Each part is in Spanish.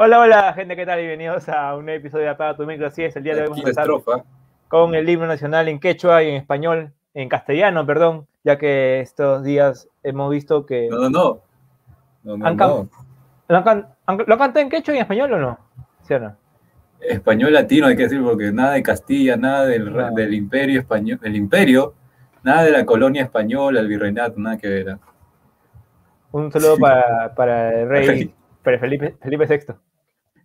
Hola, hola, gente, ¿qué tal? Bienvenidos a un episodio de Apaga tu micro. Así es, el día de hoy vamos a empezar con el himno nacional en quechua y en español, en castellano, perdón, ya que estos días hemos visto que... No, no, no. no, no, no. ¿Lo, can... ¿Lo canta en quechua y en español o no? ¿Sí o no? Español latino, hay que decir, porque nada de Castilla, nada del, del imperio español, del imperio, nada de la colonia española, el virreinato, nada que ver. Un saludo para, para el rey, para Felipe, Felipe VI,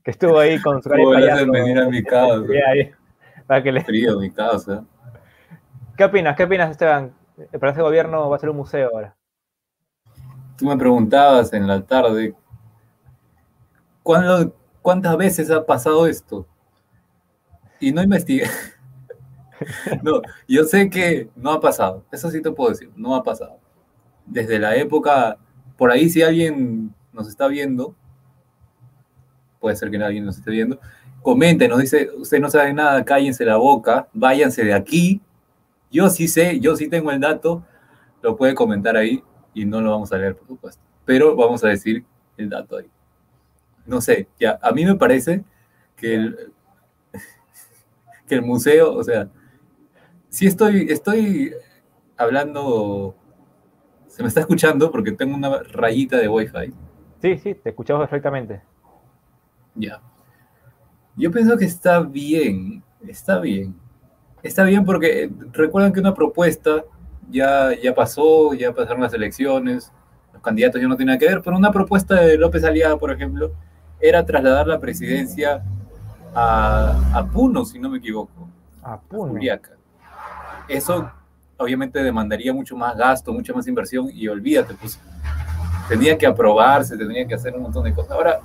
que estuvo ahí con su cara de venir a mi casa. para que le... Frío mi casa. ¿Qué opinas? ¿Qué opinas, Esteban? El Palacio de Gobierno va a ser un museo ahora. Tú me preguntabas en la tarde, ¿cuándo, ¿cuántas veces ha pasado esto? Y no investigué. no, yo sé que no ha pasado. Eso sí te puedo decir, no ha pasado. Desde la época por ahí si alguien nos está viendo, puede ser que alguien nos esté viendo, comente, nos dice, usted no sabe nada, cállense la boca, váyanse de aquí. Yo sí sé, yo sí tengo el dato, lo puede comentar ahí y no lo vamos a leer, por supuesto. Pero vamos a decir el dato ahí. No sé, ya, a mí me parece que el, que el museo, o sea, sí estoy, estoy hablando ¿Se me está escuchando? Porque tengo una rayita de Wi-Fi. Sí, sí, te escuchamos perfectamente. Ya. Yo pienso que está bien, está bien. Está bien porque recuerdan que una propuesta ya, ya pasó, ya pasaron las elecciones, los candidatos ya no tienen nada que ver, pero una propuesta de López Aliaga, por ejemplo, era trasladar la presidencia a, Puno, si no me equivoco. A Puno. Eso obviamente demandaría mucho más gasto, mucha más inversión y olvídate, pues tenía que aprobarse, tenía que hacer un montón de cosas. Ahora,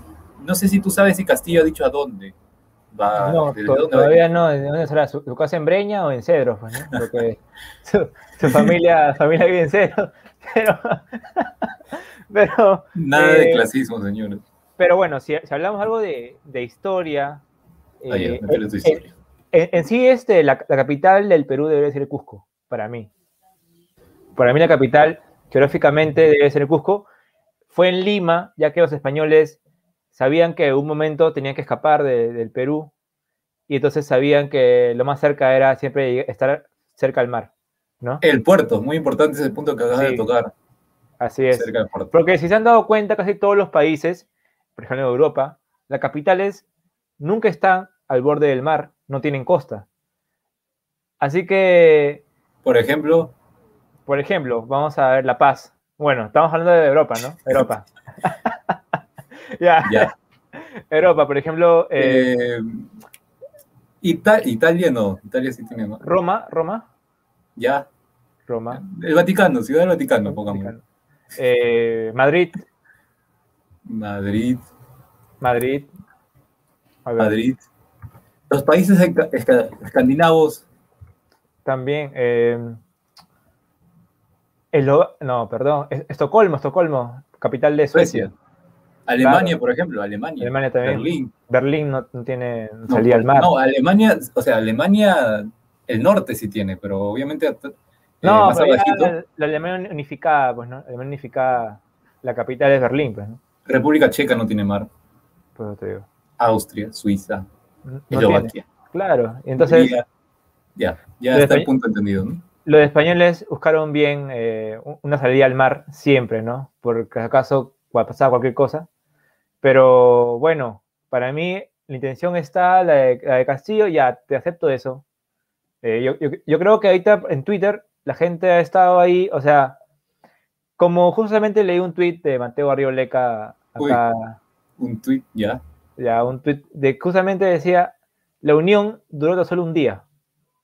no sé si tú sabes si Castillo ha dicho a dónde va. No, todavía no, ¿de dónde será? ¿Su, casa en Breña o en Cedros? Pues, Porque su, familia, familia vive en Cedros, pero... pero Nada de eh, clasismo, señores. Pero bueno, si, hablamos algo de, historia... Ah, eh, en, sí, este, la, la, capital del Perú debería ser Cusco para mí. Para mí la capital, geográficamente, debe ser Cusco. Fue en Lima, ya que los españoles sabían que en un momento tenían que escapar del Perú y entonces sabían que lo más cerca era siempre estar cerca al mar, ¿no? El puerto, muy importante ese punto que acabas de tocar. Así es. Porque si se han dado cuenta, casi todos los países, por ejemplo en Europa, las capitales nunca están al borde del mar, no tienen costa. Así que por ejemplo. Por ejemplo, vamos a ver La Paz. Bueno, estamos hablando de Europa, ¿no? Europa. ya. Europa, por ejemplo. Eh, eh, Italia no. Italia sí tiene más. Roma, Roma. Ya. Roma. El Vaticano, Ciudad del Vaticano, pongamos. Eh, Madrid. Madrid. Madrid. Madrid. Los países escandinavos también. Eh, no, perdón, Estocolmo, Estocolmo, capital de Suecia. Alemania, por ejemplo, Alemania. Alemania también. Berlín. Berlín no, tiene salida al mar. No, Alemania, o sea, Alemania, el norte sí tiene, pero obviamente. Eh, no, la, Alemania unificada, pues, ¿no? Alemania unificada, la capital es Berlín, pues, ¿no? República Checa no tiene mar. Pues te digo. Austria, Suiza, Eslovaquia. Claro, y entonces. Ya, ya está el punto entendido, ¿no? Los españoles buscaron bien eh, una salida al mar siempre, ¿no? Porque acaso pasaba cualquier cosa. Pero bueno, para mí la intención está, la de, Castillo, ya te acepto eso. Eh, yo, creo que ahorita en Twitter la gente ha estado ahí, o sea, como justamente leí un tweet de Mateo Arrioleca acá. un tweet, ya. Ya, un tweet de justamente decía, la unión duró solo un día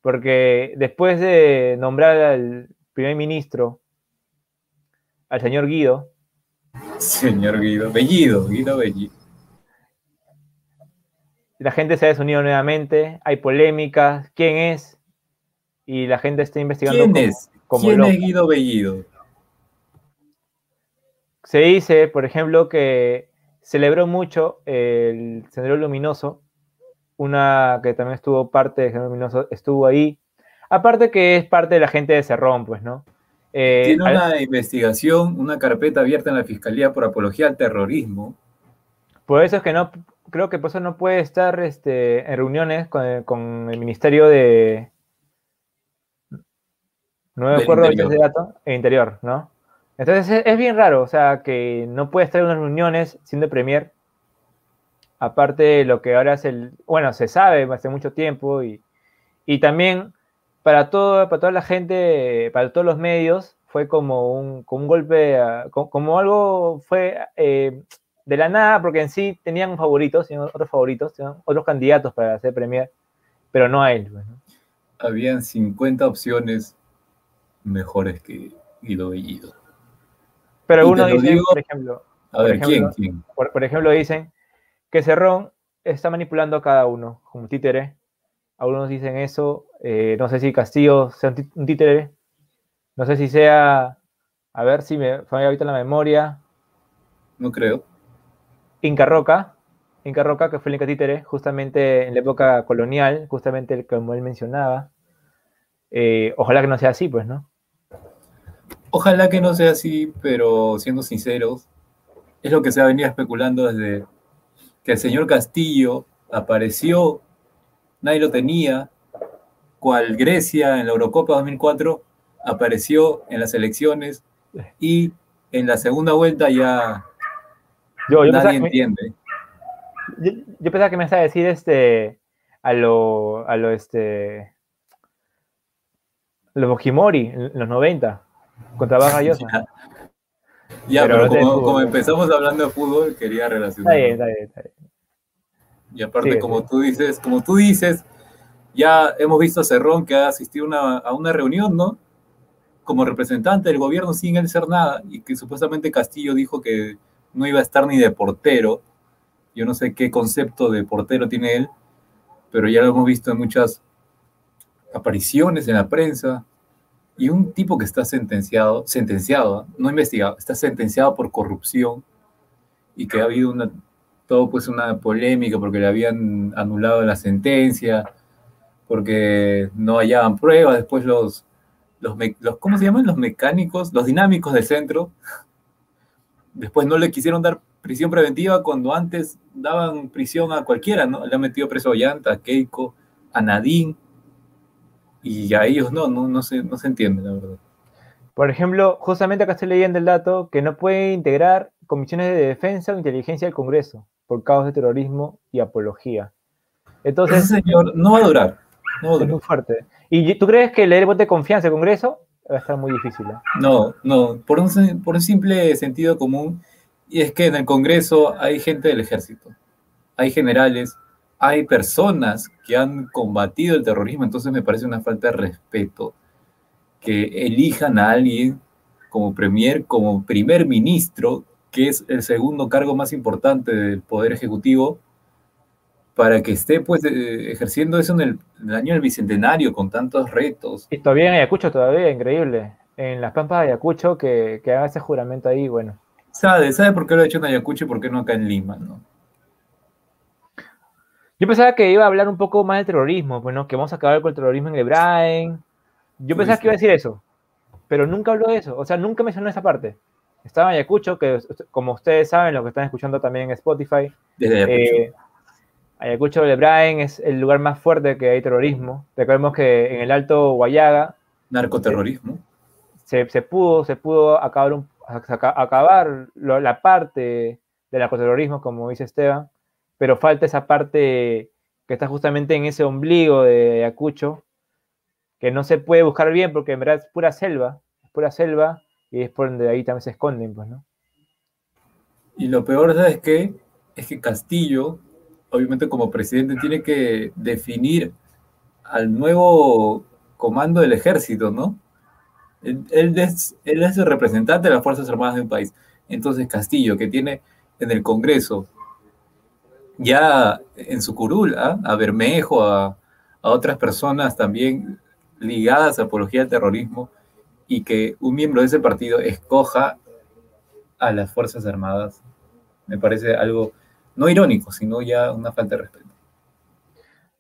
porque después de nombrar al primer ministro, al señor Guido. Señor Guido, Bellido, Guido Bellido. La gente se ha desunido nuevamente, hay polémicas, ¿quién es? Y la gente está investigando. ¿Quién es? ¿Quién es Guido Bellido? Se dice, por ejemplo, que celebró mucho el Sendero Luminoso una que también estuvo parte de Género estuvo ahí. Aparte que es parte de la gente de Cerrón, pues, ¿no? Eh, Tiene una investigación, una carpeta abierta en la Fiscalía por apología al terrorismo. Por eso es que no, creo que por eso no puede estar este, en reuniones con el, con el Ministerio de... No me acuerdo de dato, e Interior, ¿no? Entonces es, bien raro, o sea, que no puede estar en unas reuniones siendo Premier. Aparte de lo que ahora es el. Bueno, se sabe hace mucho tiempo y, y también para, todo, para toda la gente, para todos los medios, fue como un, como un golpe, como, algo fue eh, de la nada, porque en sí tenían favoritos, otros favoritos, otros candidatos para ser Premier, pero no a él. Pues, Habían 50 opciones mejores que Guido Bellido. Pero algunos dicen, por ejemplo, por ejemplo, dicen que Cerrón está manipulando a cada uno como títere. Algunos dicen eso. Eh, no sé si Castillo sea un títere. No sé si sea. A ver si me fue ahorita la memoria. No creo. Inca Roca. Inca Roca, que fue el Inca títere, justamente en la época colonial, justamente como él mencionaba. Eh, ojalá que no sea así, pues, ¿no? Ojalá que no sea así, pero siendo sinceros, es lo que se ha venido especulando desde que el señor Castillo apareció, nadie lo tenía, cual Grecia en la Eurocopa 2004 apareció en las elecciones y en la segunda vuelta ya nadie entiende. yo, pensaba que me estaba a decir este a lo a lo este los Fujimori en los 90 contra Baja Ya, pero, como, empezamos hablando de fútbol, quería relacionar. Está bien, está bien, Y aparte, como tú dices, como tú dices, ya hemos visto a Cerrón que ha asistido a una reunión, ¿no? Como representante del gobierno sin él ser nada, y que supuestamente Castillo dijo que no iba a estar ni de portero. Yo no sé qué concepto de portero tiene él, pero ya lo hemos visto en muchas apariciones en la prensa, y un tipo que está sentenciado, sentenciado, no investigado, está sentenciado por corrupción y que ha habido una, todo pues una polémica porque le habían anulado la sentencia, porque no hallaban pruebas, después los, los, los, ¿cómo se llaman? Los mecánicos, los dinámicos del centro, después no le quisieron dar prisión preventiva cuando antes daban prisión a cualquiera, ¿no? Le han metido preso a Llanta, a Keiko, a Nadine, y a ellos no, no, no, se, no se entiende, la verdad. Por ejemplo, justamente acá estoy leyendo el dato que no puede integrar comisiones de defensa o inteligencia del Congreso por causas de terrorismo y apología. Entonces, Ese señor no va a durar. No va a durar. Es muy fuerte. ¿Y tú crees que leer el voto de confianza al Congreso va a estar muy difícil? ¿eh? No, no, por un, por un simple sentido común, y es que en el Congreso hay gente del ejército, hay generales, hay personas que han combatido el terrorismo, entonces me parece una falta de respeto que elijan a alguien como premier, como primer ministro, que es el segundo cargo más importante del Poder Ejecutivo, para que esté pues eh, ejerciendo eso en el, año del Bicentenario con tantos retos. Y todavía en Ayacucho, todavía, increíble. En las pampas de Ayacucho, que, que haga ese juramento ahí, bueno. ¿Sabe? ¿Sabe por qué lo ha hecho en Ayacucho y por qué no acá en Lima, no? Yo pensaba que iba a hablar un poco más del terrorismo, bueno, que vamos a acabar con el terrorismo en Hebrain. Yo pensaba que iba a decir eso, pero nunca habló de eso, o sea, nunca mencionó esa parte. Estaba en Ayacucho, que como ustedes saben, lo que están escuchando también en Spotify, Desde Ayacucho. Eh, Ayacucho de Hebrain es el lugar más fuerte que hay terrorismo. Recordemos que en el Alto Guayaga... Narcoterrorismo. Se, se pudo, se pudo acabar, acabar la parte del narcoterrorismo, como dice Esteban, pero falta esa parte que está justamente en ese ombligo de Ayacucho, que no se puede buscar bien porque en verdad es pura selva, es pura selva y es por donde ahí también se esconden, pues, ¿no? Y lo peor, ¿sabes qué? Es que Castillo, obviamente como presidente, tiene que definir al nuevo comando del ejército, ¿no? Él, es, él es el representante de las Fuerzas Armadas de un país. Entonces Castillo, que tiene en el Congreso ya en su curul, ¿ah? a Bermejo, a, otras personas también ligadas a apología al terrorismo, y que un miembro de ese partido escoja a las Fuerzas Armadas, me parece algo no irónico, sino ya una falta de respeto.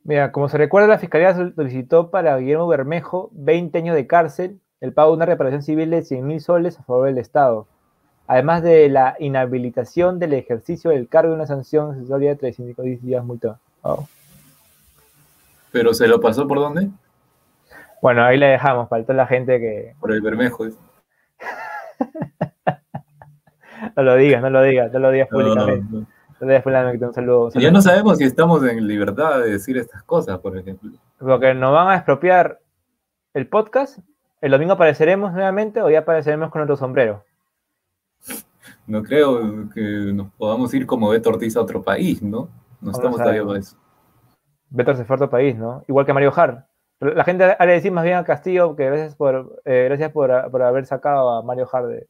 Mira, como se recuerda, la Fiscalía solicitó para Guillermo Bermejo 20 años de cárcel, el pago de una reparación civil de 100 mil soles a favor del Estado. además de la inhabilitación del ejercicio del cargo de una sanción accesoria de 35 días multa. Wow. ¿Pero se lo pasó por dónde? Bueno, ahí le dejamos, faltó la gente que... Por el Bermejo. ¿es? No lo digas, no lo digas, no lo digas públicamente. no. No lo digas públicamente, un saludo. un Y saludo. Ya no sabemos si estamos en libertad de decir estas cosas, por ejemplo. Porque nos van a expropiar el podcast. El domingo apareceremos nuevamente o ya apareceremos con otro sombrero. No creo que nos podamos ir como Beto Ortiz a otro país, ¿no? No estamos todavía para eso. Beto se fue a otro país, ¿no? Igual que Mario Hart. La gente ha de decir más bien a Castillo que gracias por, eh, gracias por, por haber sacado a Mario Hart de,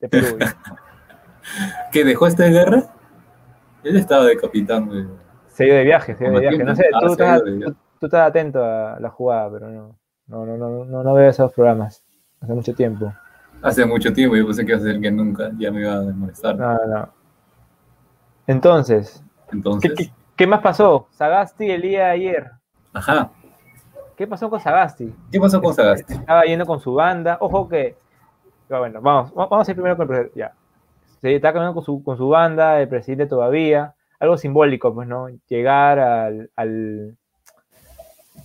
de Perú. ¿Que dejó esta guerra? Él estaba de capitán se dio de viaje, se dio de viaje. No sé, Ah, tú, estás, tú- tú atento a la jugada, pero no, no, no, no, no, no veo esos programas hace mucho tiempo. Hace mucho tiempo, yo pensé que iba a ser que nunca, ya me iba a molestar. No, no, no. Entonces, ¿qué, Entonces, qué, qué más pasó? Sagasti el día de ayer. ajá. ¿Qué pasó con Sagasti? ¿Qué pasó con Sagasti? Estaba yendo con su banda. Ojo que. Bueno, vamos, va- vamos a ir primero con el presidente. Ya. Se está caminando con su, con su banda, el presidente todavía. Algo simbólico, pues, ¿no? Llegar al, al,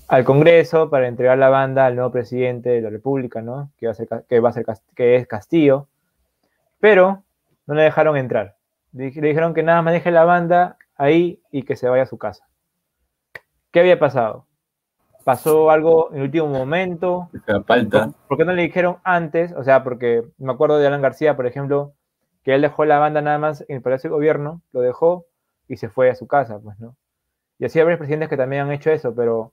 al Congreso para entregar la banda al nuevo presidente de la República, ¿no? Que va a ser, que va a ser que es Castillo. Pero no le dejaron entrar. Le, le dijeron que nada más deje la banda ahí y que se vaya a su casa. ¿Qué había pasado? Pasó algo en el último momento. La palta. ¿Por qué no le dijeron antes? O sea, porque me acuerdo de Alan García, por ejemplo, que él dejó la banda nada más en el Palacio de Gobierno, lo dejó y se fue a su casa, pues, ¿no? Y así hay varios presidentes que también han hecho eso, pero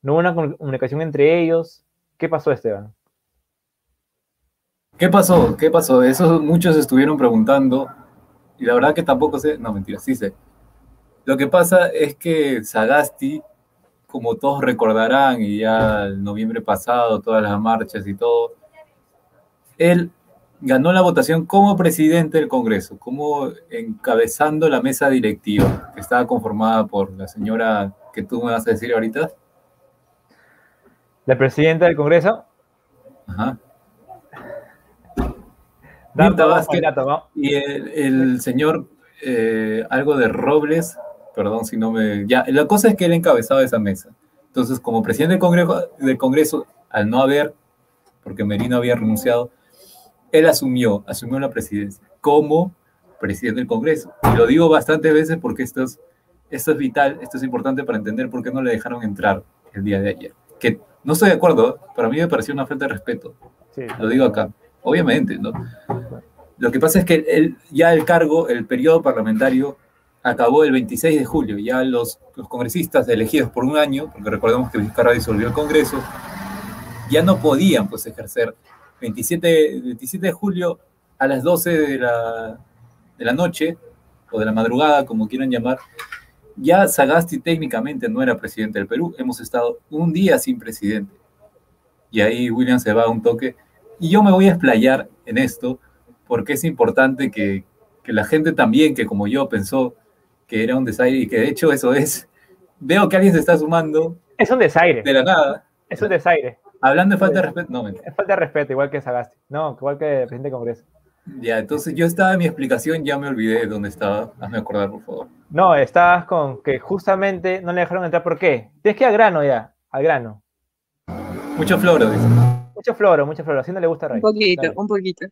no hubo una comu- comunicación entre ellos. ¿Qué pasó, Esteban? ¿Qué pasó? ¿Qué pasó? Eso muchos estuvieron preguntando y la verdad que tampoco sé, no mentira, sí sé. Lo que pasa es que Sagasti, como todos recordarán, y ya el noviembre pasado, todas las marchas y todo, él ganó la votación como presidente del Congreso, como encabezando la mesa directiva, que estaba conformada por la señora que tú me vas a decir ahorita. La presidenta del Congreso, Ajá. Vázquez. Y el, el señor, eh, algo de Robles, perdón si no me... Ya, la cosa es que él encabezaba esa mesa. Entonces, como presidente del Congreso, del Congreso, al no haber, porque Merino había renunciado, él asumió, asumió la presidencia como presidente del Congreso. Y lo digo bastantes veces porque esto es, esto es vital, esto es importante para entender por qué no le dejaron entrar el día de ayer. Que no estoy de acuerdo, para mí me pareció una falta de respeto Sí. lo digo acá, obviamente, ¿no? Lo que pasa es que el- ya el cargo, el periodo parlamentario, acabó el 26 de julio. Ya los, los congresistas elegidos por un año, porque recordemos que Vizcarra disolvió el Congreso, ya no podían pues ejercer. 27, 27 de julio a las 12 de la, de la noche, o de la madrugada, como quieran llamar, ya Sagasti técnicamente no era presidente del Perú. Hemos estado un día sin presidente. Y ahí William se va a un toque. Y yo me voy a explayar en esto porque es importante que, que la gente también, que como yo pensó que era un desaire y que de hecho eso es, veo que alguien se está sumando Es un desaire, de la nada, es un desaire. hablando de falta de respeto. No, mentira. Es falta de respeto, igual que Sagasti. No, igual que el presidente del Congreso. Ya, entonces yo estaba en mi explicación, ya me olvidé de dónde estaba. Hazme acordar, por favor. No, estabas con que justamente no le dejaron entrar. ¿Por qué? Tienes que ir al grano ya, al grano. Mucho floro, dice. Mucho floro, mucho floro. Así no le gusta a Un Ray. poquito, Dale. un poquito.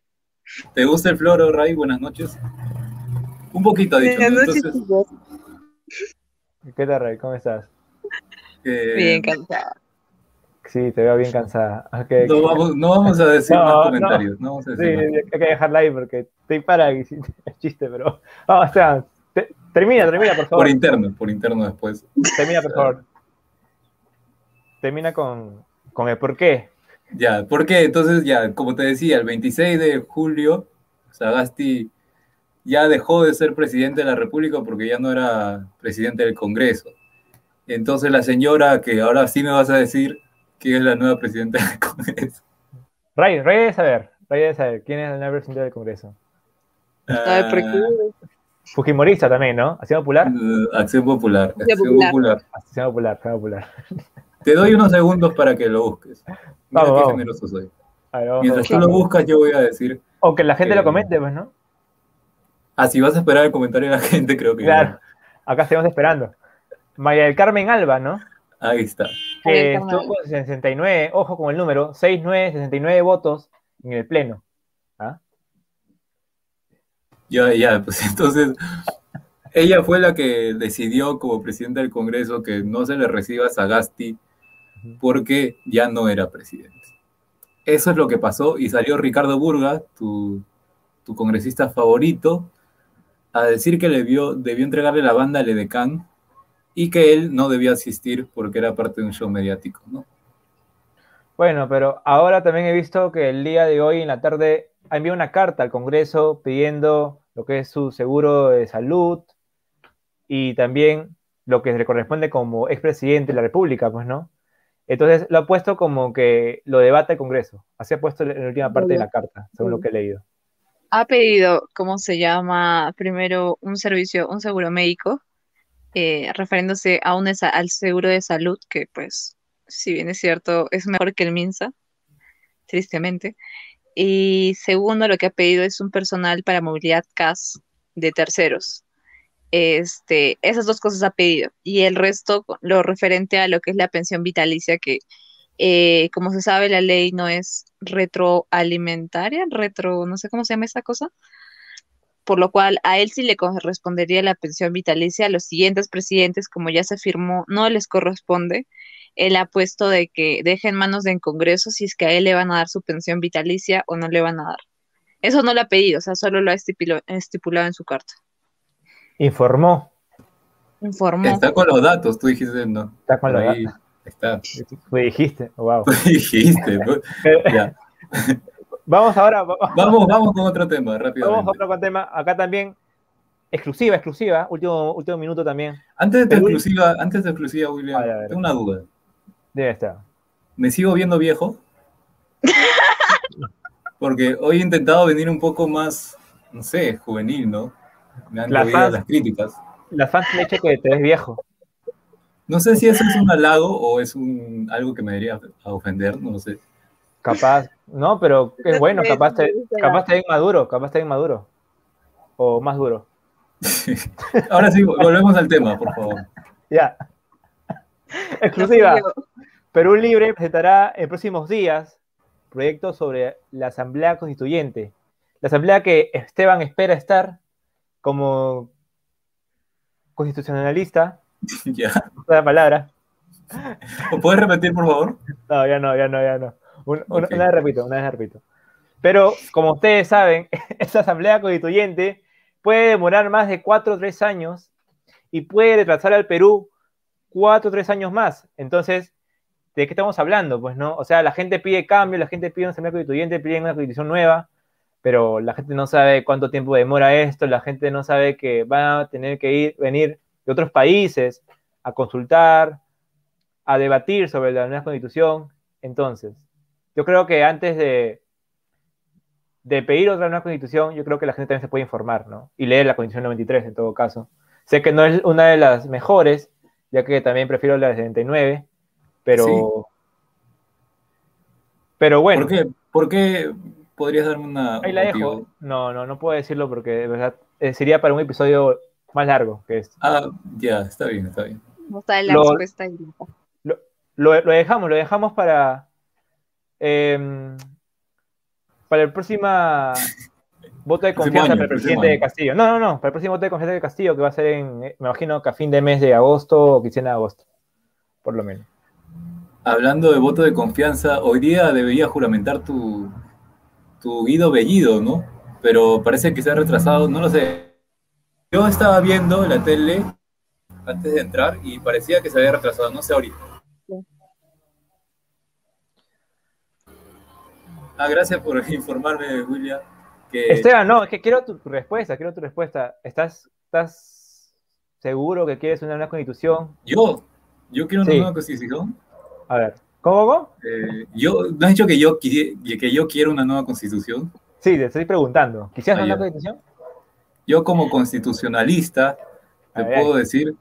¿Te gusta el floro, Ray? Buenas noches. Un poquito, ha dicho. ¿no? Buenas noches, Entonces, chicos. ¿Qué tal, Ray? ¿Cómo estás? eh, Bien cansada. Sí, te veo bien cansada. No, vamos, no vamos a decir No, más comentarios. No, vamos a Sí, más. hay que dejarla ahí porque estoy para el chiste, pero. Vamos, Esteban. te- termina, termina, por favor. Por interno, por interno después. Termina, por favor. Termina con, con el por qué. Ya, porque entonces ya, como te decía, el 26 de julio, Sagasti ya dejó de ser presidente de la República porque ya no era presidente del Congreso. Entonces la señora, que ahora sí me vas a decir que es la nueva presidenta del Congreso. Ray, Ray debe saber. Ray debe saber quién es el nuevo presidente del Congreso. Fujimorista también, ¿no? Acción Popular. Ah, Acción Popular. Acción Popular. Acción Popular, Acción Popular. Te doy unos segundos para que lo busques. Mira Vamos, qué vamos. generoso soy. A ver, vamos, Mientras tú lo buscas, yo voy a decir O que la gente Eh, lo comente, pues, ¿no? Ah, si vas a esperar el comentario de la gente, creo que Claro. no. Acá estamos esperando. María del Carmen Alba, ¿no? Ahí está. Que María del Carmen estuvo con 69, ojo con el número, 69, 69 votos en el pleno. ¿Ah? Ya, ya, pues entonces, ella fue la que decidió como presidenta del Congreso que no se le reciba a Sagasti porque ya no era presidente. Eso es lo que pasó y salió Ricardo Burga, tu, tu congresista favorito, a decir que le vio, debió entregarle la banda al Edecán y que él no debía asistir porque era parte de un show mediático, ¿no? Bueno, pero ahora también he visto que el día de hoy en la tarde ha enviado una carta al Congreso pidiendo lo que es su seguro de salud y también lo que le corresponde como expresidente de la República, pues, ¿no? Entonces lo ha puesto como que lo debate el Congreso. Así ha puesto en la última parte de la carta, según lo que he leído. Ha pedido, ¿cómo se llama? Primero un servicio, un seguro médico, eh, refiriéndose a un, al seguro de salud, que pues, si bien es cierto, es mejor que el MINSA, tristemente. Y segundo, lo que ha pedido es un personal para movilidad CAS de terceros. Este, esas dos cosas ha pedido. Y el resto, lo referente a lo que es la pensión vitalicia, que eh, como se sabe, la ley no es retroalimentaria, retro, no sé cómo se llama esa cosa, por lo cual a él sí le correspondería la pensión vitalicia, a los siguientes presidentes, como ya se firmó, no les corresponde. Él ha puesto de que deje en manos del Congreso si es que a él le van a dar su pensión vitalicia o no le van a dar. Eso no lo ha pedido, o sea, solo lo ha estipulado, estipulado en su carta. Informó, Informó. Está con los datos, tú dijiste, ¿no? está con Por lo ahí está. Me dijiste, wow. Tú dijiste. pues. Ya. Vamos ahora, va- Vamos, vamos con otro tema, vamos a otro tema. Acá también, exclusiva, exclusiva, último, último minuto también. Antes de exclusiva, antes de exclusiva, William, ver, tengo una duda. Debe estar. ¿Me sigo viendo viejo? Porque hoy he intentado venir un poco más, no sé, juvenil, ¿no? Me han Las fans- las críticas. Las fans han dicho que te ves viejo. No sé si eso es un halago o es un, algo que me debería a ofender, no lo sé. Capaz, no, pero es bueno, capaz te, capaz te maduro, capaz te maduro. O más duro. Ahora sí, volvemos al tema, por favor. Ya. Exclusiva. Perú Libre presentará en próximos días proyectos sobre la Asamblea Constituyente. La Asamblea que Esteban espera estar como constitucionalista, ¿Ya? La palabra. ¿O puedes repetir, por favor? No, ya no, ya no, ya no. Un- un- Ok. Una vez repito, una vez repito. Pero, como ustedes saben, esta asamblea constituyente puede demorar más de cuatro o tres años y puede retrasar al Perú cuatro o tres años más. Entonces, ¿de qué estamos hablando? Pues no, o sea, la gente pide cambio, la gente pide una asamblea constituyente, pide una constitución nueva, pero la gente no sabe cuánto tiempo demora esto, la gente no sabe que van a tener que ir, venir de otros países a consultar, a debatir sobre la nueva constitución. Entonces, yo creo que antes de, de pedir otra nueva constitución, yo creo que la gente también se puede informar, ¿no? Y leer la constitución 93 en todo caso. Sé que no es una de las mejores, ya que también prefiero la de 79, pero... Sí. Pero bueno, ¿Por qué? ¿Por qué podrías darme una, ahí la motivo? dejo. No, no, no puedo decirlo porque de verdad eh, sería para un episodio más largo que este. Ah, ya, está bien, está bien. No está la Lo- respuesta ahí. Lo, lo dejamos, lo dejamos para... em, para el próximo voto de confianza año, para el presidente de. Castillo. No, no, no, para el próximo voto de confianza de Castillo, que va a ser en, eh, me imagino que a fin de mes de agosto o quincena de agosto, por lo menos. Hablando de voto de confianza, hoy día debería juramentar tu, tu Guido Bellido, ¿no? Pero parece que se ha retrasado, no lo sé. Yo estaba viendo la tele antes de entrar y parecía que se había retrasado, no sé ahorita. Ah, gracias por informarme, William. Que Esteban, no, es que quiero tu, tu respuesta, quiero tu respuesta. ¿Estás, ¿Estás seguro que quieres una nueva constitución? yo, yo quiero una Sí. nueva constitución. A ver, ¿cómo, cómo? Eh, yo, ¿No has dicho que yo, que yo quiero una nueva constitución? Sí, te estoy preguntando. ¿Quisieras Ah, una nueva constitución? Yo como constitucionalista te puedo decir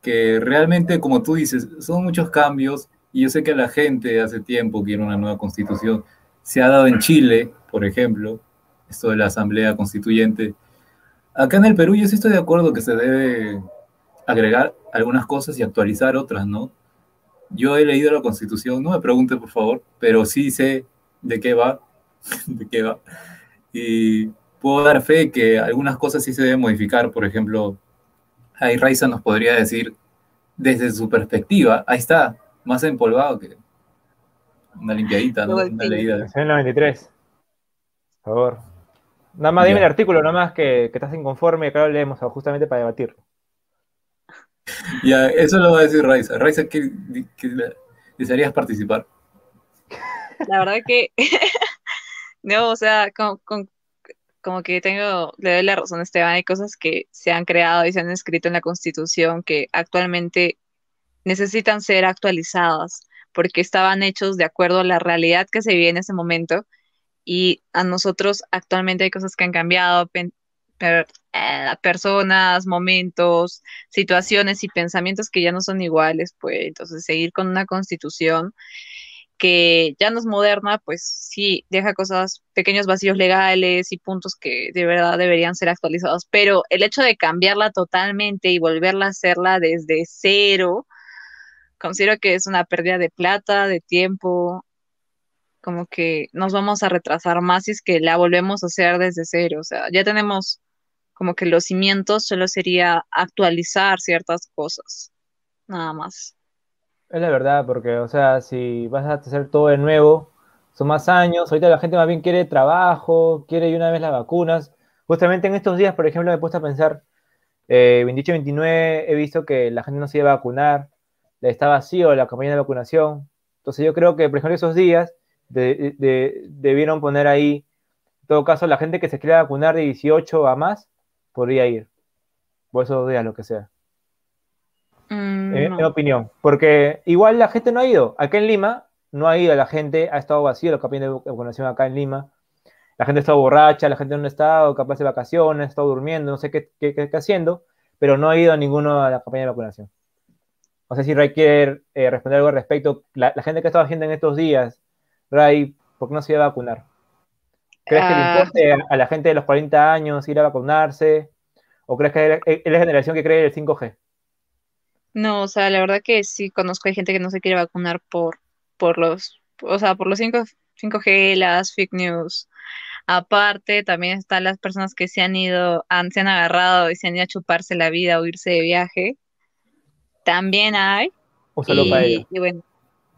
que realmente, como tú dices, son muchos cambios y yo sé que la gente hace tiempo quiere una nueva constitución. Se ha dado en Chile, por ejemplo, esto de la Asamblea Constituyente. Acá en el Perú yo sí estoy de acuerdo que se debe agregar algunas cosas y actualizar otras, ¿no? Yo he leído la Constitución, no me pregunte por favor, pero sí sé de qué va, de qué va. Y puedo dar fe que algunas cosas sí se deben modificar, por ejemplo, ahí Raiza nos podría decir desde su perspectiva, ahí está, más empolvado que una limpiadita, ¿no? una leída. En el 93. Por favor. Nada más dime el artículo, nada más que, que estás inconforme y acá lo leemos justamente para debatirlo. Ya, eso lo va a decir Raiza. Raiza, ¿qué, desearías participar? La verdad que, no, o sea, como que tengo, le doy la razón a Esteban, hay cosas que se han creado y se han escrito en la Constitución que actualmente necesitan ser actualizadas porque estaban hechos de acuerdo a la realidad que se vive en ese momento y a nosotros actualmente hay cosas que han cambiado, eh, personas, momentos, situaciones y pensamientos que ya no son iguales, pues entonces seguir con una constitución que ya no es moderna, pues sí deja cosas, pequeños vacíos legales y puntos que de verdad deberían ser actualizados, pero el hecho de cambiarla totalmente y volverla a hacerla desde cero, considero que es una pérdida de plata, de tiempo, como que nos vamos a retrasar más si es que la volvemos a hacer desde cero. O sea, ya tenemos como que los cimientos, solo sería actualizar ciertas cosas, nada más. Es la verdad, porque, o sea, si vas a hacer todo de nuevo, son más años, ahorita la gente más bien quiere trabajo, quiere una vez las vacunas. Justamente en estos días, por ejemplo, me he puesto a pensar, eh, 28 29 he visto que la gente no se iba a vacunar, está vacío la campaña de vacunación. Entonces yo creo que, por ejemplo, esos días debieron poner ahí, en todo caso, la gente que se quiera vacunar de 18 a más, podría ir. Por esos días, lo que sea. Mm, en, mi opinión. Porque igual la gente no ha ido. Acá en Lima no ha ido la gente, ha estado vacío la campaña de vacunación acá en Lima. La gente ha estado borracha, la gente no ha estado capaz de vacaciones, ha estado durmiendo, no sé qué, qué, haciendo, pero no ha ido a ninguno a la campaña de vacunación. No sé si Ray quiere eh, responder algo al respecto. La, gente que ha estado haciendo en estos días Ray, ¿por qué no se iba a vacunar? ¿Crees que le ah. importe a, la gente de los 40 años ir a vacunarse? ¿O crees que es la generación que cree el 5G? No, o sea, la verdad que sí conozco hay gente que no se quiere vacunar por, por los, o sea, por los 5, g las fake news. Aparte, también están las personas que se han ido, han, se han agarrado y se han ido a chuparse la vida o irse de viaje. También hay. O solo para ellos. Y bueno,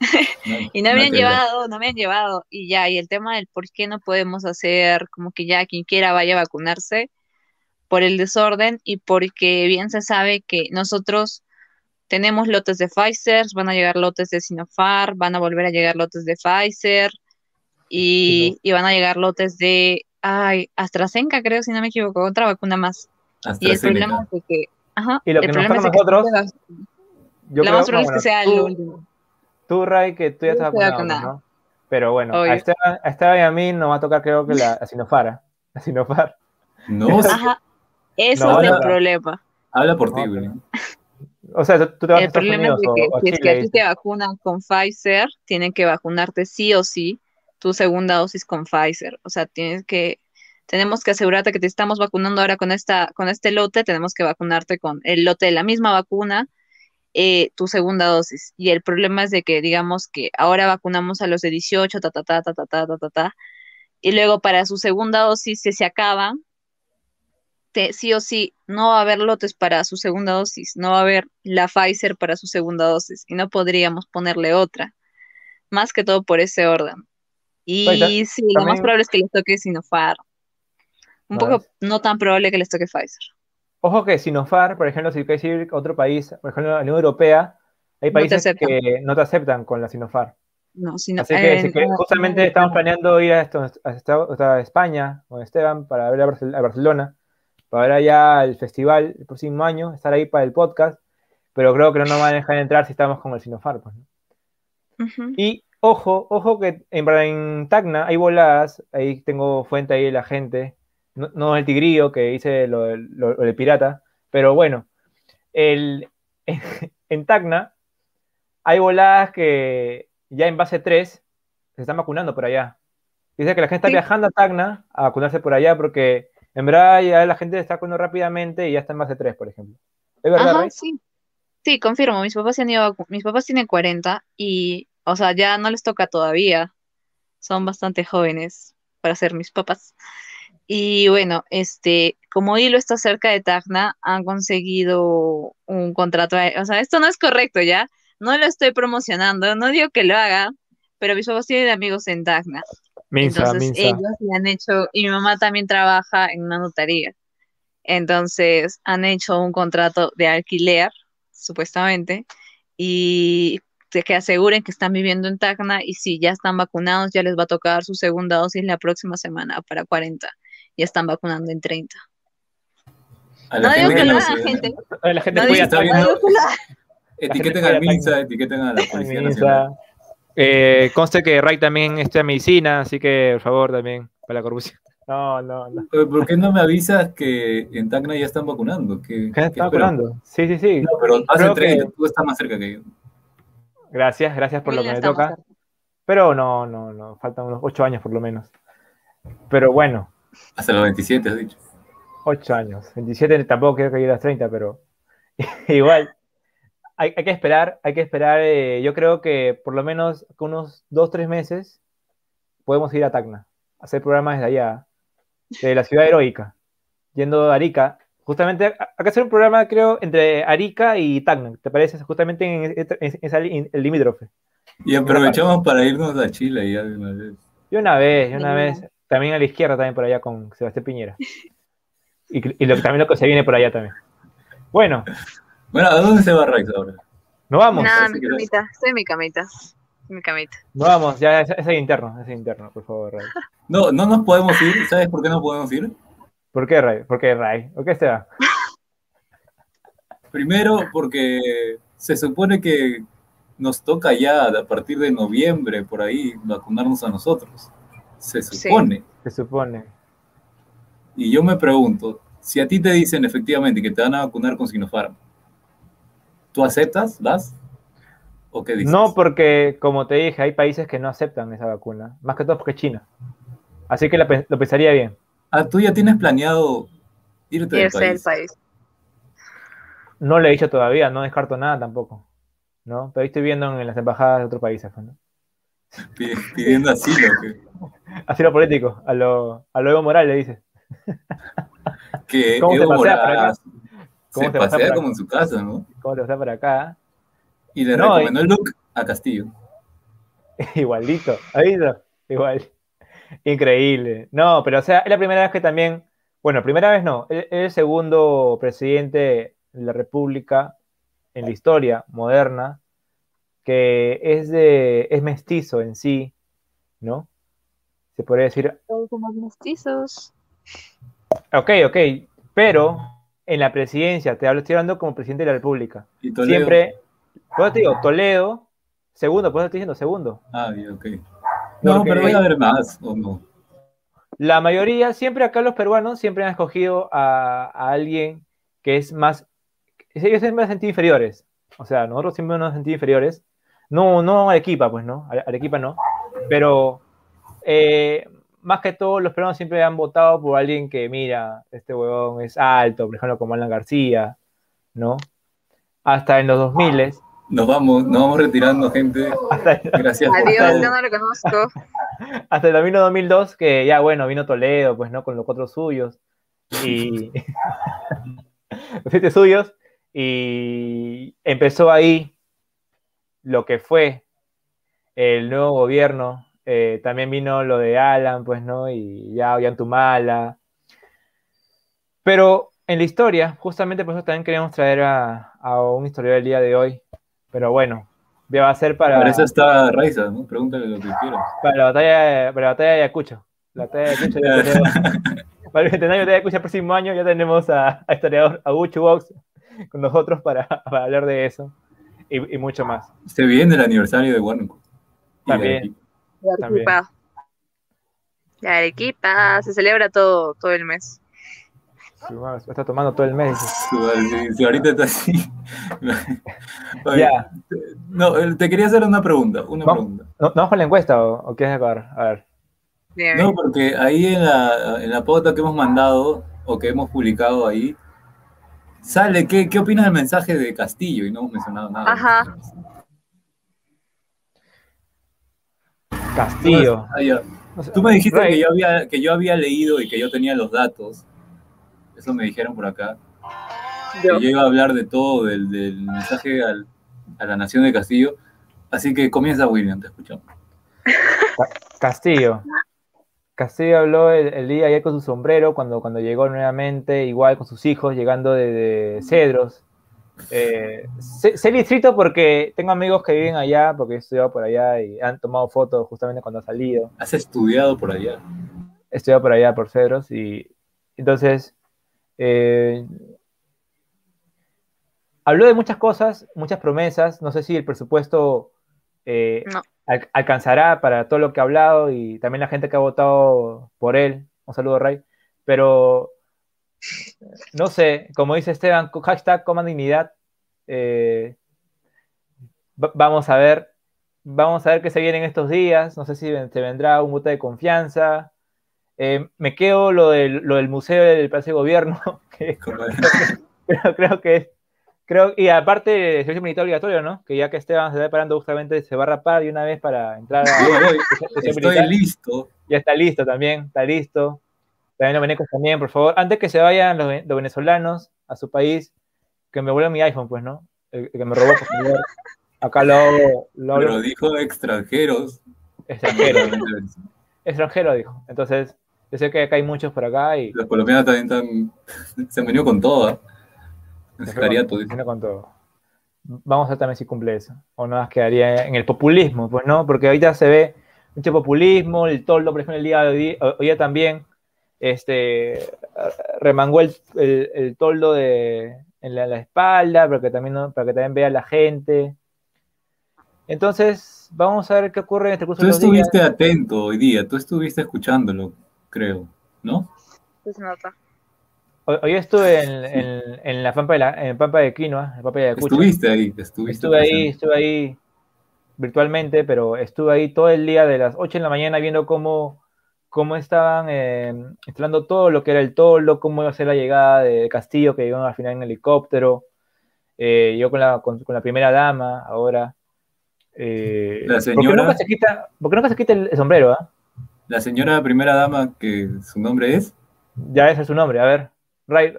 y no me han llevado, no me han llevado. Y ya, y el tema del por qué no podemos hacer como que ya quien quiera vaya a vacunarse por el desorden y porque bien se sabe que nosotros tenemos lotes de Pfizer, van a llegar lotes de Sinopharm, van a volver a llegar lotes de Pfizer y, van a llegar lotes de ay, AstraZeneca, creo, si no me equivoco, otra vacuna más. Y el problema es que, ajá, y lo que nos nosotros, lo más probable es que sea el último tú, Ray, que tú ya estás vacunado, ¿no? Pero bueno, a Esteban, a y a mí nos va a tocar creo que la, Sinofara. La Sinofar. No, Ajá, eso es el problema. Habla por ti, güey. O sea, tú te vas el a problema es que si es que a ti te vacunan con Pfizer, tienen que vacunarte sí o sí tu segunda dosis con Pfizer. O sea, tienes que, tenemos que asegurarte que te estamos vacunando ahora con esta, con este lote, tenemos que vacunarte con el lote de la misma vacuna eh, tu segunda dosis. Y el problema es de que, digamos que ahora vacunamos a los de 18, ta, ta, ta, ta, ta, ta, ta, ta, y luego para su segunda dosis se, se acaban, sí o sí, no va a haber lotes para su segunda dosis, no va a haber la Pfizer para su segunda dosis, y no podríamos ponerle otra, más que todo por ese orden. Y sí, lo más probable es que les toque Sinopharm. Un poco no tan probable que les toque Pfizer. Ojo que Sinofar, por ejemplo, si quieres ir a otro país, por ejemplo, a la Unión Europea, hay países que no te aceptan con la Sinofar. No, Así que, justamente estamos planeando ir a, esto, a, España con Esteban para ver a, Barcelona, para ver allá el festival el próximo año, estar ahí para el podcast, pero creo que no nos van a dejar entrar si estamos con el Sinofar. Pues, Y ojo, ojo que en, en Tacna hay voladas, ahí tengo fuente ahí de la gente, no, el tigrillo que dice lo, del pirata, pero bueno, el, en Tacna hay voladas que ya en base 3 se están vacunando por allá. Dice que la gente está Sí. viajando a Tacna a vacunarse por allá porque en verdad ya la gente está vacunando rápidamente y ya está en más de tres, por ejemplo. ¿Es verdad, Ajá, Rey? sí. Sí, confirmo, mis papás se han ido mis papás tienen 40 y, o sea, ya no les toca todavía. Son bastante jóvenes para ser mis papás. Y bueno, este, como Hilo está cerca de Tacna, han conseguido un contrato. a- O sea, esto no es correcto, ¿ya? No lo estoy promocionando, no digo que lo haga, pero mis papás tienen amigos en Tacna. Minsa, Entonces Minsa. ellos le han hecho, y mi mamá también trabaja en una notaría. Entonces han hecho un contrato de alquiler, supuestamente, y que aseguren que están viviendo en Tacna y si ya están vacunados, ya les va a tocar su segunda dosis la próxima semana para 40. Ya están vacunando en 30. A la No digo gente que lo nos- hagan, gente. Ay, La gente No fue digo a está no viendo- digo que lo hagan. Etiqueten La gente al Minsa, etiqueten a la Policía Minsa. Nacional. Eh, conste que Ray también estudia medicina, así que por favor también para la corrupción. No, no, no. Eh, ¿Por qué no me avisas que en Tacna ya están vacunando? ¿Qué, ¿Qué qué está espero? vacunando? Sí, sí, sí. No, pero hace Creo 30, que- tú estás más cerca que yo. Gracias, gracias por lo que me toca. cerca. Pero no, no, no, faltan unos ocho años por lo menos. Pero bueno, Hasta los 27 has dicho. ocho años. 27 tampoco quiero que llegue a las 30, pero igual. Hay, hay que esperar, hay que esperar. eh, yo creo que por lo menos con unos dos, tres meses podemos ir a Tacna, a hacer programas desde allá, de la ciudad heroica, yendo a Arica. Justamente, hay que hacer un programa, creo, entre Arica y Tacna, ¿te parece? Justamente en, en- en el limítrofe. Y aprovechamos para irnos a Chile ya de una vez. Y una vez, y una vez, también a la izquierda, también por allá con Sebastián Piñera. Y, y lo, también lo que se viene por allá también. Bueno, Bueno, ¿a dónde se va Raix ahora? nos vamos, parece mi no. camita. Estoy en mi camita. En mi camita. nos vamos, ya es, es interno, es interno, por favor, Ray. No, no nos podemos ir. ¿Sabes por qué no podemos ir? ¿Por qué Ray? ¿Por qué Ray? ¿Por qué se va? Primero, porque se supone que nos toca ya a partir de noviembre, por ahí, vacunarnos a nosotros. Se Sí. supone. Se supone. Y yo me pregunto, si a ti te dicen efectivamente que te van a vacunar con Sinopharm, ¿tú aceptas? ¿Vas? ¿O qué dices? No, porque, como te dije, hay países que no aceptan esa vacuna, más que todo porque es China. Así que la lo pensaría bien. Ah, tú ya tienes planeado irte del Irse del país. país. No le he dicho todavía, no descarto nada tampoco. ¿no? Pero ahí estoy viendo en las embajadas de otros países. ¿no? Pi- Pidiendo asilo. que- Así lo político, a lo, a lo Evo Morales, dice. Que ¿Cómo se Evo? Morales ¿Cómo se se pasea pasea por como acá? en su casa, ¿no? ¿Cómo te vas para acá? Y le No, recomendó el look a Castillo. Igualito, ahí está, igual. Increíble. No, pero o sea, es la primera vez que también, bueno, primera vez no, es es el segundo presidente de la República en la historia moderna que es de, es mestizo en sí, ¿no? Se podría decir, Todos somos mestizos. ok, ok, pero en la presidencia, te hablo, estoy hablando como presidente de la República. Y Toledo. Siempre, por eso te digo, Toledo, segundo, por eso estoy diciendo segundo. Ah, ya, ok. No, Porque- pero debe haber más, ¿o no? La mayoría, siempre acá los peruanos, siempre han escogido a, a alguien que es más, ellos siempre han sentido inferiores. O sea, nosotros siempre nos sentimos inferiores. No, no a Arequipa, pues, ¿no? A Arequipa no. Pero eh, más que todo, los peruanos siempre han votado por alguien que, mira, este huevón es alto, por ejemplo, como Alan García, ¿no? Hasta en los 2000 Nos vamos, nos vamos retirando, gente. hasta, Gracias Adiós, todo. yo no lo conozco. hasta el 2001-2002, que ya, bueno, vino Toledo, pues, ¿no? Con los cuatro suyos. Y. los siete suyos. Y empezó ahí lo que fue el nuevo gobierno. Eh, también vino lo de Alan, pues, ¿no? Y ya Ollantumala. Pero en la historia, justamente por eso también queremos traer a, a un historiador del día de hoy. Pero bueno, ya va a ser para. Para eso está Raiza, ¿no? Pregúntale lo que quieras. Para la batalla, para la batalla de Ayacucho. La batalla de Ayacucho ya tenemos- para el centenario de Ayacucho el próximo año ya tenemos a, a historiador Agucho Box con nosotros para, para hablar de eso y, y mucho más. Se viene el aniversario de Huánuco. También. Arequipa. De También. Arequipa. De Arequipa, se celebra todo, todo el mes. Sí, bueno, está tomando todo el mes. su- ahorita está así. Oye, Ya. No, eh, te quería hacer una pregunta. Una Vamos. pregunta. ¿No, ¿no vamos con la encuesta o, o quieres acabar? A ver. No, porque ahí en la, en la pauta que hemos mandado o que hemos publicado ahí, sale qué, qué opinas del mensaje de Castillo y no hemos mencionado nada. Ajá. Castillo. No Tú me dijiste que yo, había, que yo había leído y que yo tenía los datos. Eso me dijeron por acá. Yo. Que yo iba a hablar de todo, del, del mensaje al- a la nación de Castillo. Así que comienza William, te escuchamos. Castillo. Castillo habló el, el día ayer con su sombrero cuando, cuando llegó nuevamente, igual con sus hijos, llegando de, de Cedros. Eh, sé, sé distrito porque tengo amigos que viven allá, porque he estudiado por allá y han tomado fotos justamente cuando ha salido. Has estudiado por allá. He estudiado por allá, por Cedros, y entonces eh, habló de muchas cosas, muchas promesas. No sé si el presupuesto eh, No. al- alcanzará para todo lo que ha hablado y también la gente que ha votado por él. Un saludo, Ray. Pero no sé, como dice Esteban, hashtag coman dignidad. eh, va- vamos a ver. Vamos a ver qué se viene en estos días. No sé si se vendrá un voto de confianza. Eh, me quedo lo del, lo del museo del Palacio de Gobierno, que creo, creo que es. Creo, y aparte, el servicio militar obligatorio, ¿no? Que ya que Esteban se está preparando justamente, se va a rapar de una vez para entrar a. Yo Estoy militar. listo. Ya está listo también, está listo. También los venecos también, por favor. Antes que se vayan los, ve- los venezolanos a su país, que me vuelvan mi iPhone, pues, ¿no? El, el que me robó, por favor. Acá lo hago, lo Pero dijo extranjeros. extranjero. extranjero, dijo. Entonces, yo sé que acá hay muchos por acá y Los colombianos también están, se han venido con todo. ¿eh? Se con, con todo. Vamos a ver también si cumple eso. O nada más quedaría en el populismo, pues, ¿no? Porque ahorita se ve mucho populismo, el toldo, por ejemplo, el día de hoy, hoy día también, este, remangó el, el- el toldo de, en la, la espalda para que, también, para que también vea la gente. Entonces, vamos a ver qué ocurre en este curso Tú de los días. estuviste atento hoy día, tú estuviste escuchándolo, creo, ¿no? Pues nota. Hoy, hoy estuve en, en- en la pampa de, la, en Pampa de Quinoa, en Pampa de Ayacucho. Estuviste ahí, estuviste Estuve ahí, estuve ahí virtualmente, pero estuve ahí todo el día de las 8 de la mañana viendo cómo, cómo estaban eh, instalando todo lo que era el toldo, cómo iba a ser la llegada de Castillo, que llegó al final en helicóptero. Eh, yo con la, con, con la primera dama ahora. Eh, La ¿por qué señora- nunca se quita, por qué nunca se quita el, sombrero? ah? La señora primera dama, que su nombre es, Ya ese es su nombre, a ver. Ray.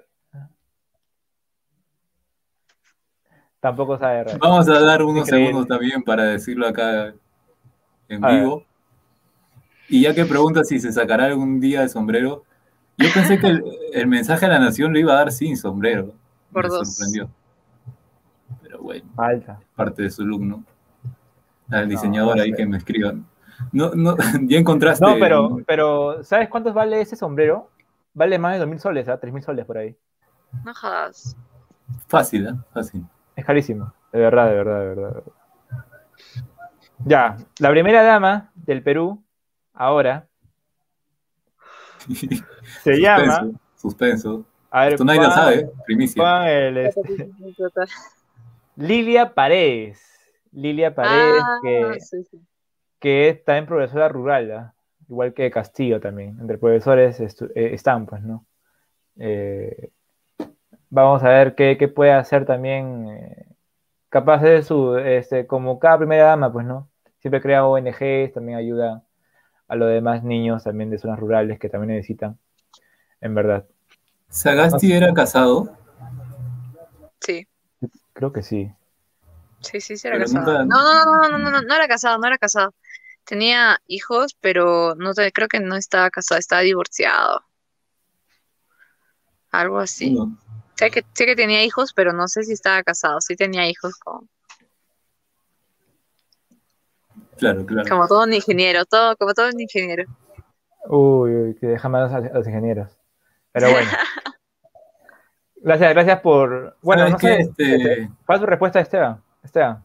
Tampoco sabe Ray. vamos a dar unos Increíble. segundos también para decirlo acá en A ver. Y ya que pregunta si se sacará algún día el sombrero, yo pensé que el, el mensaje a la nación lo iba a dar sin sombrero. Por Me dos. sorprendió. Pero bueno, Falta. parte de su look, ¿no? Al diseñador no ahí sé. que me escriban. No, no, ya encontraste. No, pero, pero ¿sabes cuántos vale ese sombrero? Vale más de 2.000 soles, ¿ah? 3.000 soles por ahí. No jodas. Fácil, ¿eh? Fácil. Es carísimo. De verdad, de verdad, de verdad. de verdad. Ya, la primera dama del Perú, ahora, se llama. Suspenso. A ver, Esto nadie lo pongan- sabe. Primicia. el, este, Lilia Paredes. Lilia Paredes, Ah, que, sí, sí. que es también profesora rural, ¿ah? igual que Castillo también. Entre profesores eh, están, pues, ¿no? Eh, vamos a ver qué, qué puede hacer también. eh, capaz de su, este, como cada primera dama, pues, ¿no? Siempre crea ONGs, también ayuda a los demás niños también de zonas rurales que también necesitan, en verdad. ¿Sagasti era casado? Sí, Creo que sí. sí, sí, sí era Pero casado. nunca- No, no, no, no, no, no, no era casado, no era casado. Tenía hijos, pero no te, creo que no estaba casado, estaba divorciado. Algo así. No. Sé que, sé que tenía hijos, pero no sé si estaba casado. Sí tenía hijos con, Claro, claro. como todo un ingeniero, todo, como todo un ingeniero. Uy, uy, que deja más a, a los ingenieros. Pero bueno. Gracias, gracias por. Bueno, ¿Sabes no sé. Este, ¿Cuál es tu respuesta, Esteban? Esteban.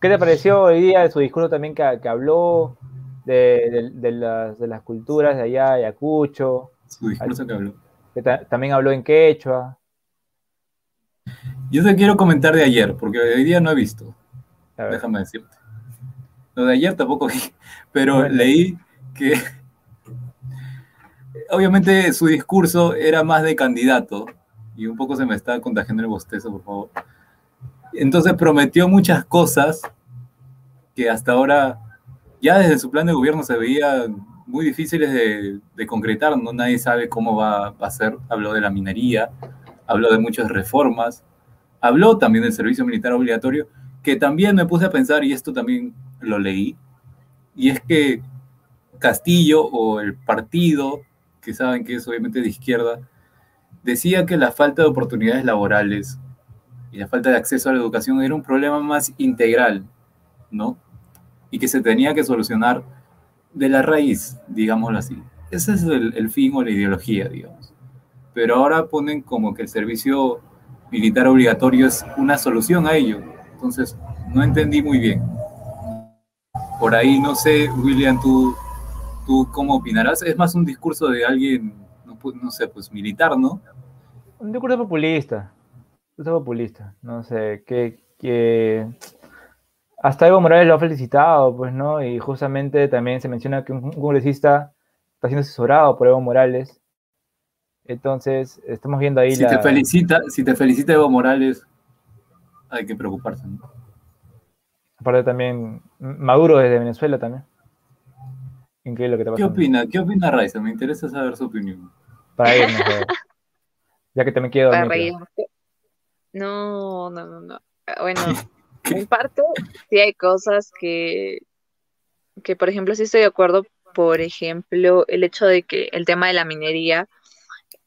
¿Qué te pareció hoy día de su discurso también que, que habló de, de- de las, de las culturas de allá, de Ayacucho? su discurso que habló. Que ta- también habló en quechua. Yo te quiero comentar de ayer, porque hoy día no he visto. Déjame decirte. Lo de ayer tampoco pero Bueno. leí que obviamente su discurso era más de candidato y un poco se me está contagiando el bostezo, por favor. Entonces prometió muchas cosas que hasta ahora, ya desde su plan de gobierno se veían muy difíciles de, concretar, ¿no? Nadie sabe cómo va, va, a ser. Habló de la minería, habló de muchas reformas, habló también del servicio militar obligatorio, que también me puse a pensar, y esto también lo leí, y es que Castillo o el partido, que saben que es obviamente de izquierda, decía que la falta de oportunidades laborales y la falta de acceso a la educación era un problema más integral, ¿no? Y que se tenía que solucionar de la raíz, digámoslo así. Ese es el, el fin o la ideología, digamos. Pero ahora ponen como que el servicio militar obligatorio es una solución a ello. Entonces, no entendí muy bien. Por ahí, no sé, William, tú ¿Tú cómo opinarás? Es más un discurso de alguien, no, sé, pues militar, ¿no? Un discurso populista. Un discurso populista. No sé, que, que hasta Evo Morales lo ha felicitado, pues, ¿no? Y justamente también se menciona que un congresista está siendo asesorado por Evo Morales. Entonces, estamos viendo ahí si Te felicita, si te felicita Evo Morales, hay que preocuparse, ¿no? Aparte también, Maduro desde Venezuela también. Increíble lo que te pasa. ¿Qué opina? ¿Qué opina Raiza? Me interesa saber su opinión. Para irnos, ya que te me quedo. Para No, no, no, no. Bueno, en parte sí hay cosas que, que, por ejemplo, sí estoy de acuerdo. Por ejemplo, el hecho de que el tema de la minería,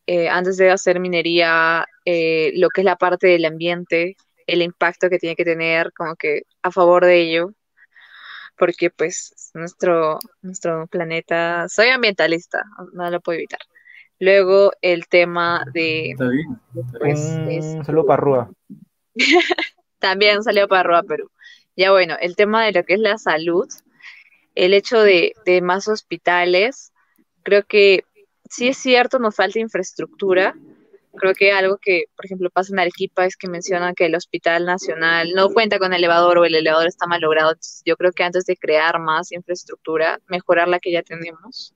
eh, antes de hacer minería, eh, lo que es la parte del ambiente, el impacto que tiene que tener, como que a favor de ello, porque pues nuestro, nuestro planeta, soy ambientalista, no lo puedo evitar. Luego el tema de... Está bien. Pues, un saludo para Rúa. También salió para Rúa, Perú. Ya bueno, el tema de lo que es la salud, el hecho de, de más hospitales, creo que sí es cierto, nos falta infraestructura, Creo que algo que, por ejemplo, pasa en Arequipa es que mencionan que el Hospital Nacional no cuenta con elevador o el elevador está mal logrado. yo creo que antes de crear más infraestructura, mejorar la que ya tenemos.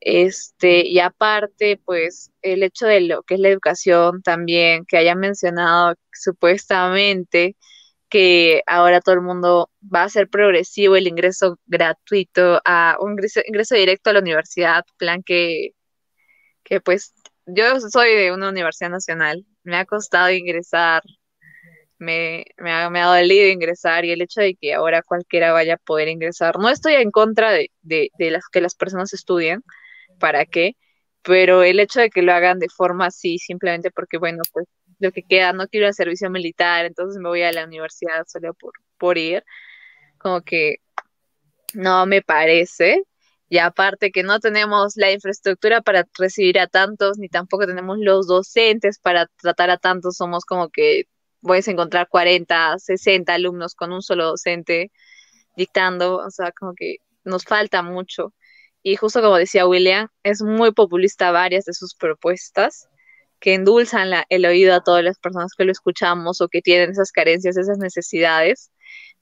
Este, y aparte, pues, el hecho de lo que es la educación también, que haya mencionado supuestamente que ahora todo el mundo va a ser progresivo el ingreso gratuito a un ingreso, ingreso directo a la universidad, plan que, que pues yo soy de una universidad nacional, me ha costado ingresar, me, me, ha, me, ha, dolido ingresar y el hecho de que ahora cualquiera vaya a poder ingresar, no estoy en contra de, de, de las que las personas estudien, ¿para qué? Pero el hecho de que lo hagan de forma así, simplemente porque, bueno, pues lo que queda, no quiero el servicio militar, entonces me voy a la universidad solo por, por ir, como que no me parece, y aparte que no tenemos la infraestructura para recibir a tantos, ni tampoco tenemos los docentes para tratar a tantos, somos como que puedes encontrar 40, 60 alumnos con un solo docente dictando, o sea, como que nos falta mucho. Y justo como decía William, es muy populista varias de sus propuestas que endulzan el oído a todas las personas que lo escuchamos o que tienen esas carencias, esas necesidades,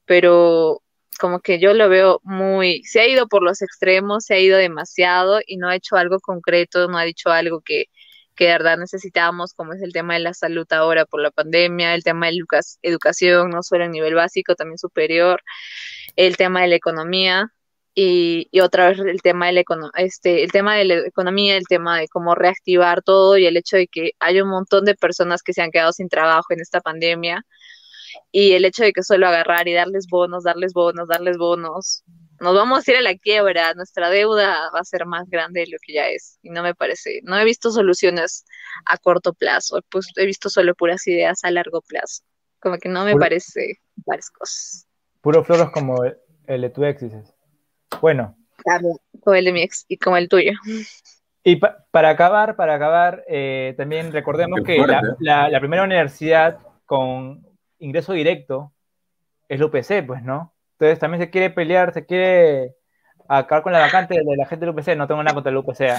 pero como que yo lo veo muy, se ha ido por los extremos, se ha ido demasiado y no ha hecho algo concreto, no ha dicho algo que, que de verdad necesitamos, como es el tema de la salud ahora por la pandemia, el tema de la educación, no solo a nivel básico, también superior, el tema de la economía y, y otra vez el tema, de la este, el tema de la economía, el tema de cómo reactivar todo y el hecho de que hay un montón de personas que se han quedado sin trabajo en esta pandemia y el hecho de que solo agarrar y darles bonos, darles bonos, darles bonos, nos vamos a ir a la quiebra, nuestra deuda va a ser más grande de lo que ya es. Y no me parece, no he visto soluciones a corto plazo, pues he visto solo puras ideas a largo plazo. Como que no me parece varias cosas. Puro floros como el, de tu ex, dices. Bueno. como el de mi ex y como el tuyo. Y para acabar, para acabar, eh, también recordemos que la primera universidad con ingreso directo es la UPC, pues, ¿no? Entonces también se quiere pelear, se quiere acabar con la vacante de la gente de UPC. No tengo nada contra la UPC, ¿eh?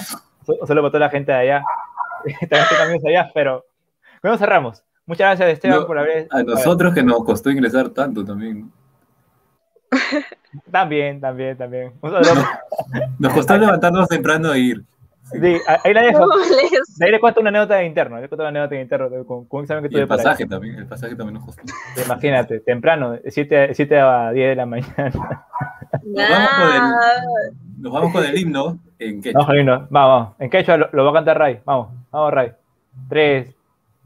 solo votó la gente de allá. también tengo amigos allá, pero bueno, cerramos. Muchas gracias, Esteban, por haber. A nosotros que nos costó ingresar tanto también. También, también, también. Nos costó levantarnos temprano e ir. Sí, ahí la dejo. De ahí le cuento una anécdota interna. Le cuento una anécdota interna con, con un examen que Y tuve el para pasaje también, el pasaje también nos costó. Imagínate, temprano, de 7, 7 a 10 de la mañana. Nos vamos con el- Nos vamos con el himno en que Vamos, Jalino, vamos, vamos. En quechua lo, lo va a cantar Ray. Vamos, vamos, Ray. 3,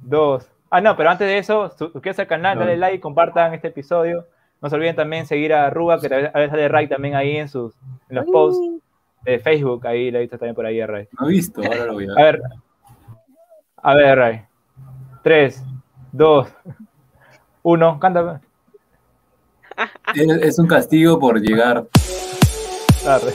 2. Ah, no, pero antes de eso, su- suscríbanse al canal, dale like, compartan este episodio. No se olviden también seguir a Ruba, que a veces sale Ray también ahí en sus en los posts de Facebook. Ahí la he visto también por ahí a Ray. no he visto, ahora lo voy a A ver. A ver, Ray. 3, 2, 1. Canta. Es, es un castigo por llegar Arre.